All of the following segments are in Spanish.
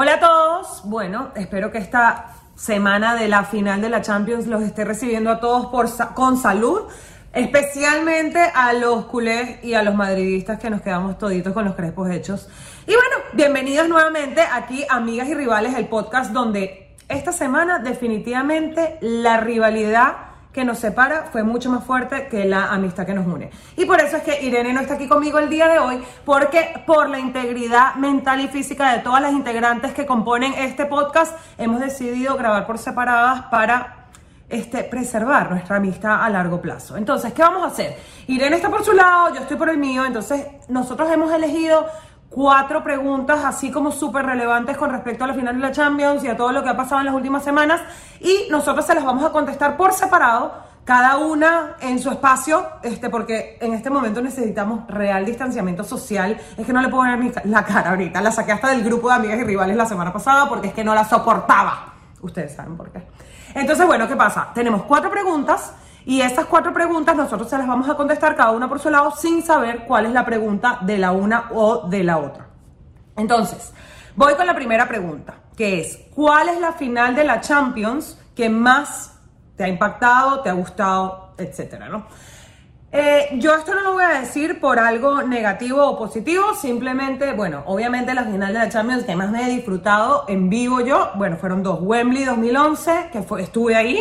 Hola a todos. Bueno, espero que esta semana de la final de la Champions los esté recibiendo a todos con salud. Especialmente a los culés y a los madridistas que nos quedamos toditos con los crespos hechos. Y bueno, bienvenidos nuevamente aquí, amigas y rivales, el podcast donde esta semana definitivamente la rivalidad que nos separa fue mucho más fuerte que la amistad que nos une. Y por eso es que Irene no está aquí conmigo el día de hoy, porque por la integridad mental y física de todas las integrantes que componen este podcast, hemos decidido grabar por separadas para este, preservar nuestra amistad a largo plazo. Entonces, ¿qué vamos a hacer? Irene está por su lado, yo estoy por el mío, entonces nosotros hemos elegido cuatro preguntas así como súper relevantes con respecto a la final de la Champions y a todo lo que ha pasado en las últimas semanas y nosotros se las vamos a contestar por separado, cada una en su espacio, este, porque en este momento necesitamos real distanciamiento social. Es que no le puedo ver la cara ahorita, la saqué hasta del grupo de amigas y rivales la semana pasada porque es que no la soportaba. Ustedes saben por qué. Entonces, bueno, ¿qué pasa? Tenemos cuatro preguntas y estas cuatro preguntas nosotros se las vamos a contestar cada una por su lado sin saber cuál es la pregunta de la una o de la otra. Entonces, voy con la primera pregunta, que es, ¿cuál es la final de la Champions que más te ha impactado, te ha gustado, etcétera, ¿no? Eh, yo esto no lo voy a decir por algo negativo o positivo, simplemente, bueno, obviamente la final de la Champions que más me he disfrutado en vivo yo, bueno, fueron dos, Wembley 2011, que estuve ahí,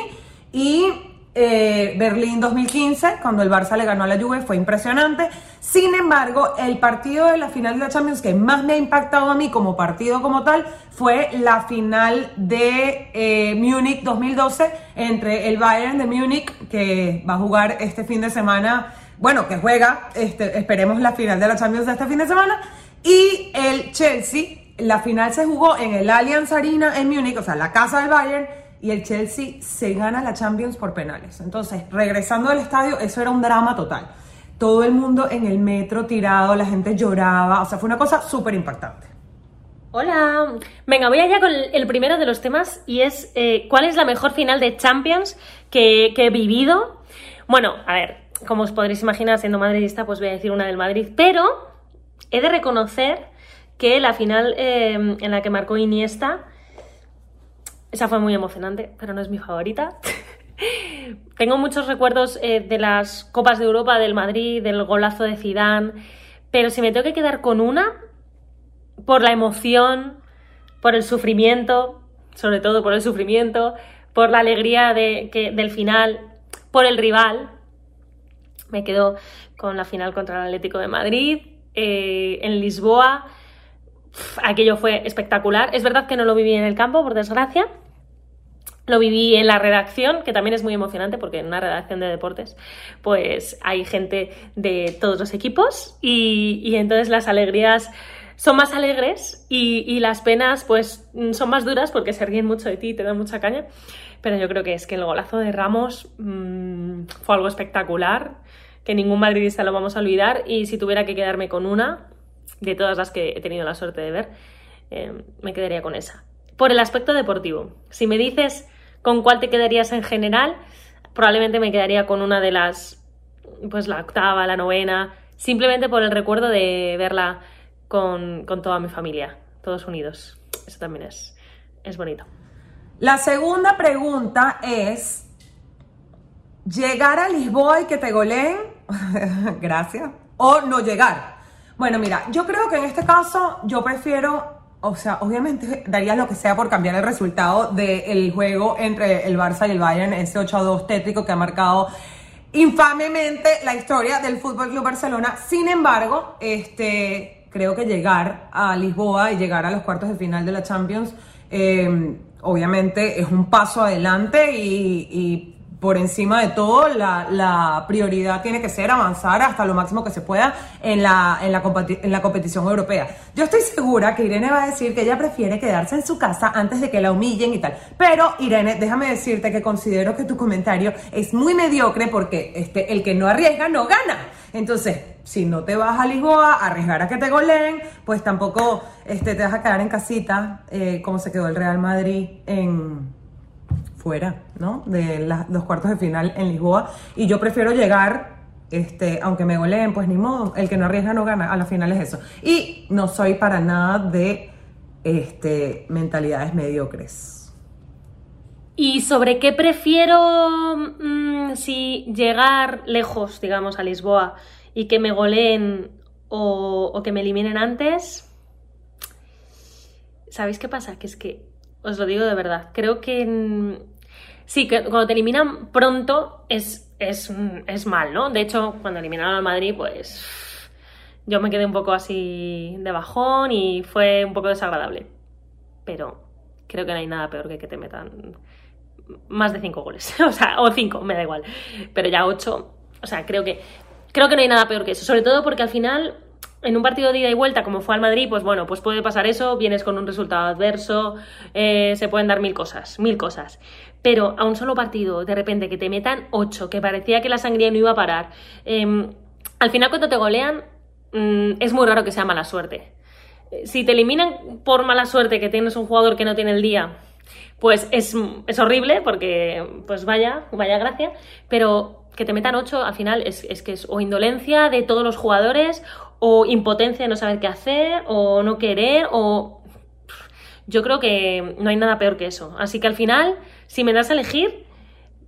y eh, Berlín 2015, cuando el Barça le ganó a la Juve, fue impresionante. Sin embargo, el partido de la final de la Champions que más me ha impactado a mí como partido como tal fue la final de eh, Múnich 2012 entre el Bayern de Múnich, que va a jugar este fin de semana, bueno, que juega, este, esperemos la final de la Champions de este fin de semana, y el Chelsea. La final se jugó en el Allianz Arena en Múnich, o sea, la casa del Bayern y el Chelsea se gana la Champions por penales. Entonces, regresando al estadio, eso era un drama total. Todo el mundo en el metro tirado, la gente lloraba, o sea, fue una cosa súper impactante. Hola, venga, voy allá con el primero de los temas y es eh, ¿cuál es la mejor final de Champions que, he vivido? Bueno, a ver, como os podréis imaginar, siendo madridista, pues voy a decir una del Madrid, pero he de reconocer que la final eh, en la que marcó Iniesta esa fue muy emocionante, pero no es mi favorita. Tengo muchos recuerdos eh, de las Copas de Europa, del Madrid, del golazo de Zidane, pero si me tengo que quedar con una, por la emoción, por el sufrimiento, sobre todo por el sufrimiento, por la alegría de, que, del final, por el rival, me quedo con la final contra el Atlético de Madrid, eh, en Lisboa, aquello fue espectacular. Es verdad que no lo viví en el campo, por desgracia. Lo viví en la redacción, que también es muy emocionante porque en una redacción de deportes pues hay gente de todos los equipos y, entonces las alegrías son más alegres y, las penas pues son más duras porque se ríen mucho de ti y te dan mucha caña. Pero yo creo que es que el golazo de Ramos mm, fue algo espectacular, que ningún madridista lo vamos a olvidar y si tuviera que quedarme con una, de todas las que he tenido la suerte de ver, eh, me quedaría con esa. Por el aspecto deportivo, si me dices con cuál te quedarías en general, probablemente me quedaría con una de las, pues la octava, la novena, simplemente por el recuerdo de verla con, toda mi familia, todos unidos. Eso también es, es bonito. La segunda pregunta es, ¿llegar a Lisboa y que te goleen? Gracias. ¿O no llegar? Bueno, mira, yo creo que en este caso yo prefiero, o sea, obviamente daría lo que sea por cambiar el resultado del juego entre el Barça y el Bayern, ese 8 a 2 tétrico que ha marcado infamemente la historia del Fútbol Club Barcelona. Sin embargo, este, creo que llegar a Lisboa y llegar a los cuartos de final de la Champions, eh, obviamente es un paso adelante y por encima de todo, la, prioridad tiene que ser avanzar hasta lo máximo que se pueda en la, en, la en la competición europea. Yo estoy segura que Irene va a decir que ella prefiere quedarse en su casa antes de que la humillen y tal. Pero, Irene, déjame decirte que considero que tu comentario es muy mediocre porque este, el que no arriesga no gana. Entonces, si no te vas a Lisboa a arriesgar a que te goleen, pues tampoco este, te vas a quedar en casita, eh, como se quedó el Real Madrid en fuera, ¿no? De los cuartos de final en Lisboa. Y yo prefiero llegar, este, aunque me goleen, pues ni modo, el que no arriesga no gana, a la final es eso. Y no soy para nada de este, mentalidades mediocres. ¿Y sobre qué prefiero mm, si llegar lejos, digamos, a Lisboa y que me goleen o, que me eliminen antes? ¿Sabéis qué pasa? Que es que, os lo digo de verdad, creo que sí, que cuando te eliminan pronto es, es, es mal, ¿no? De hecho, cuando eliminaron al Madrid, pues yo me quedé un poco así de bajón y fue un poco desagradable. Pero creo que no hay nada peor que que te metan más de 5 goles. o sea, o 5, me da igual. Pero ya 8, o sea, creo que, creo que no hay nada peor que eso. Sobre todo porque al final, en un partido de ida y vuelta, como fue al Madrid, pues bueno, pues puede pasar eso, vienes con un resultado adverso, eh, se pueden dar mil cosas, mil cosas. Pero a un solo partido, de repente, que te metan 8, que parecía que la sangría no iba a parar. Em, al final, cuando te golean, mm, es muy raro que sea mala suerte. Si te eliminan por mala suerte, que tienes un jugador que no tiene el día, pues es, horrible porque, pues vaya, vaya gracia, pero que te metan ocho al final es, que es o indolencia de todos los jugadores o impotencia de no saber qué hacer o no querer o... Yo creo que no hay nada peor que eso. Así que al final, si me das a elegir,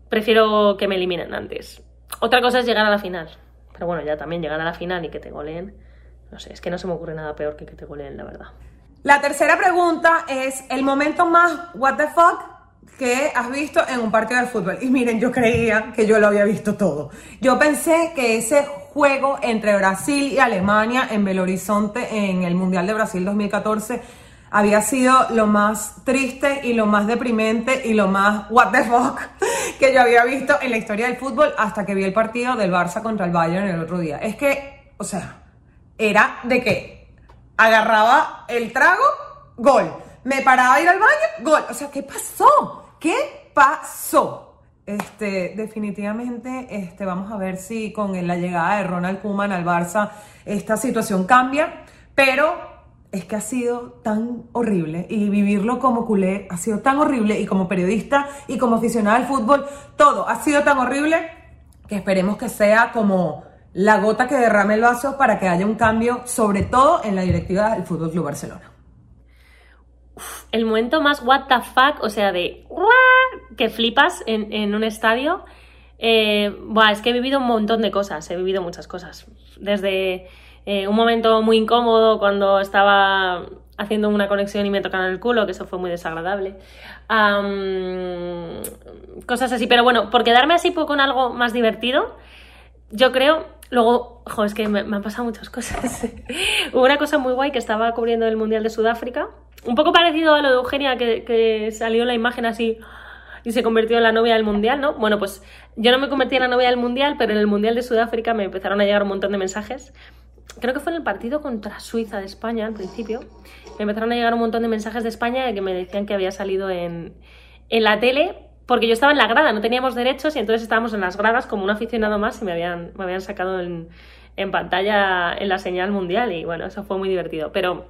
prefiero que me eliminen antes. Otra cosa es llegar a la final. Pero bueno, ya también llegar a la final y que te goleen. No sé, es que no se me ocurre nada peor que que te goleen, la verdad. La tercera pregunta es el momento más what the fuck que has visto en un partido de fútbol. Y miren, yo creía que yo lo había visto todo. Yo pensé que ese juego entre Brasil y Alemania en Belo Horizonte en el Mundial de Brasil 2014 había sido lo más triste y lo más deprimente y lo más what the fuck que yo había visto en la historia del fútbol hasta que vi el partido del Barça contra el Bayern el otro día. Es que, o sea, era de que agarraba el trago, gol. Me paraba a ir al baño, gol. O sea, ¿qué pasó? ¿Qué pasó? Este, definitivamente, este, vamos a ver si con la llegada de Ronald Koeman al Barça esta situación cambia, pero es que ha sido tan horrible y vivirlo como culé ha sido tan horrible y como periodista y como aficionado al fútbol, todo ha sido tan horrible que esperemos que sea como la gota que derrame el vaso para que haya un cambio, sobre todo en la directiva del Fútbol Club Barcelona. el momento más what the fuck, o sea, de que flipas en, un estadio. Eh, es que he vivido un montón de cosas, he vivido muchas cosas. Desde eh, un momento muy incómodo cuando estaba haciendo una conexión y me tocaron el culo, que eso fue muy desagradable. cosas así, pero bueno, por quedarme así con algo más divertido, yo creo Luego, jo, es que me, han pasado muchas cosas. Hubo una cosa muy guay que estaba cubriendo el Mundial de Sudáfrica. Un poco parecido a lo de Eugenia, que, que salió la imagen así y se convirtió en la novia del Mundial, ¿no? Bueno, pues yo no me convertí en la novia del Mundial, pero en el Mundial de Sudáfrica me empezaron a llegar un montón de mensajes. Creo que fue en el partido contra Suiza de España al principio. Me empezaron a llegar un montón de mensajes de España que me decían que había salido en, en la tele porque yo estaba en la grada, no teníamos derechos y entonces estábamos en las gradas como un aficionado más y me habían, me habían sacado en, pantalla en la señal mundial y bueno, eso fue muy divertido. Pero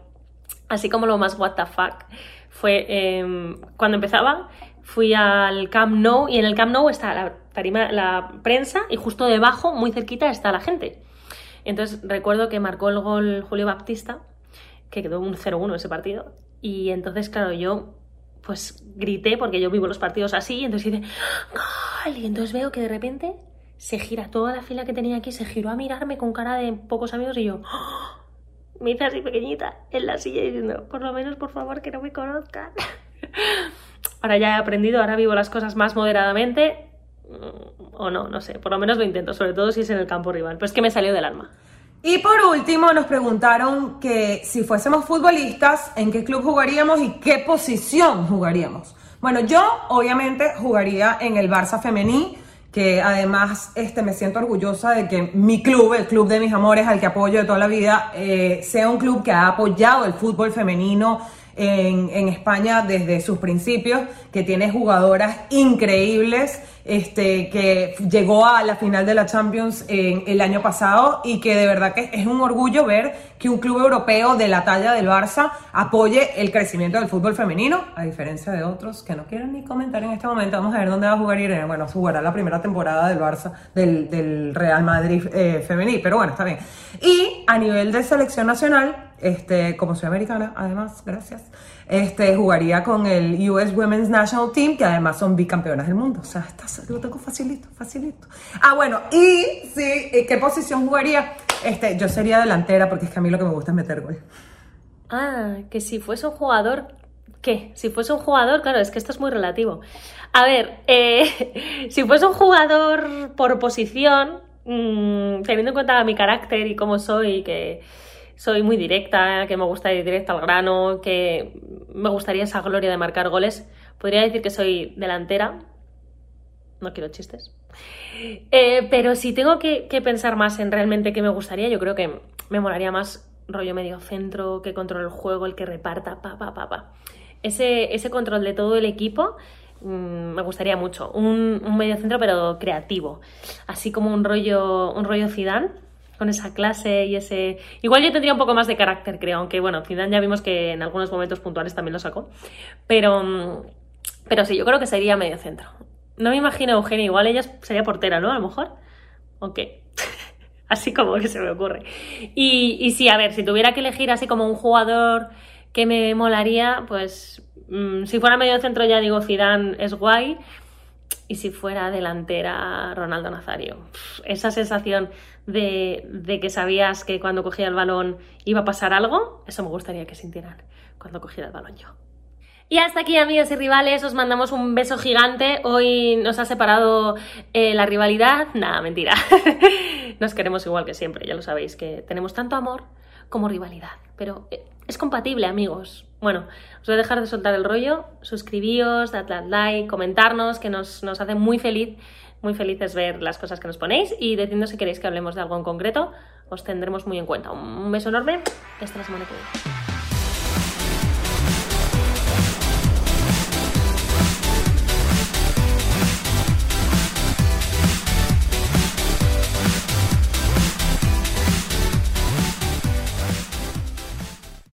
así como lo más what the fuck fue em, cuando empezaba, fui al Camp Nou y en el Camp Nou está la, tarima, la prensa y justo debajo, muy cerquita, está la gente. Entonces recuerdo que marcó el gol Julio Baptista, que quedó un 0-1 ese partido. Y entonces, claro, yo pues grité porque yo vivo los partidos así, entonces dice, ¡Gol! Y entonces veo que de repente se gira toda la fila que tenía aquí, se giró a mirarme con cara de pocos amigos y yo ¡Oh! me hice así pequeñita en la silla diciendo, por lo menos por favor que no me conozcan. ahora ya he aprendido, ahora vivo las cosas más moderadamente, o no, no sé, por lo menos lo intento, sobre todo si es en el campo rival, pues que me salió del alma. Y por último nos preguntaron que si fuésemos futbolistas, ¿en qué club jugaríamos y qué posición jugaríamos? Bueno, yo obviamente jugaría en el Barça femení, que además este, me siento orgullosa de que mi club, el club de mis amores, al que apoyo de toda la vida, eh, sea un club que ha apoyado el fútbol femenino en, España desde sus principios, que tiene jugadoras increíbles este, que llegó a la final de la Champions en, el año pasado y que de verdad que es un orgullo ver que un club europeo de la talla del Barça apoye el crecimiento del fútbol femenino, a diferencia de otros que no quieren ni comentar en este momento. Vamos a ver dónde va a jugar Irene. Bueno, jugará la primera temporada del Barça, del, Real Madrid eh, femenil, pero bueno, está bien. Y a nivel de selección nacional, Este, como soy americana, además, gracias. Este, jugaría con el US Women's National Team, que además son bicampeonas del mundo. O sea, está, lo tengo facilito, facilito. Ah, bueno, y sí, ¿qué posición jugaría? Este, yo sería delantera porque es que a mí lo que me gusta es meter gol. Ah, que si fuese un jugador, ¿qué? Si fuese un jugador, claro, es que esto es muy relativo. A ver, eh, si fuese un jugador por posición, mmm, teniendo en cuenta mi carácter y cómo soy, que soy muy directa, que me gusta ir directa al grano, que me gustaría esa gloria de marcar goles. Podría decir que soy delantera. No quiero chistes. Eh, pero si tengo que, pensar más en realmente qué me gustaría, yo creo que me molaría más rollo medio centro, que controle el juego, el que reparta, pa, pa, pa. Ese, ese control de todo el equipo mm, me gustaría mucho. Un, un medio centro pero creativo. Así como un rollo, un rollo Zidane con esa clase y ese... Igual yo tendría un poco más de carácter, creo, aunque bueno, Zidane ya vimos que en algunos momentos puntuales también lo sacó. Pero, pero sí, yo creo que sería medio centro. No me imagino Eugenia, igual ella sería portera, ¿no? A lo mejor. Ok. así como que se me ocurre. Y, y sí, a ver, si tuviera que elegir así como un jugador que me molaría, pues mm, si fuera medio centro ya digo Zidane es guay. Y si fuera delantera Ronaldo Nazario. Esa sensación de, que sabías que cuando cogía el balón iba a pasar algo, eso me gustaría que sintieran cuando cogiera el balón yo. Y hasta aquí, amigos y rivales, os mandamos un beso gigante. Hoy nos ha separado eh, la rivalidad. Nada, mentira. nos queremos igual que siempre, ya lo sabéis, que tenemos tanto amor como rivalidad. Pero eh, es compatible, amigos. Bueno, os voy a dejar de soltar el rollo. Suscribíos, dadle like, comentarnos, que nos, nos hace muy feliz muy felices ver las cosas que nos ponéis y decidnos si queréis que hablemos de algo en concreto, os tendremos muy en cuenta. Un beso enorme hasta la semana que viene.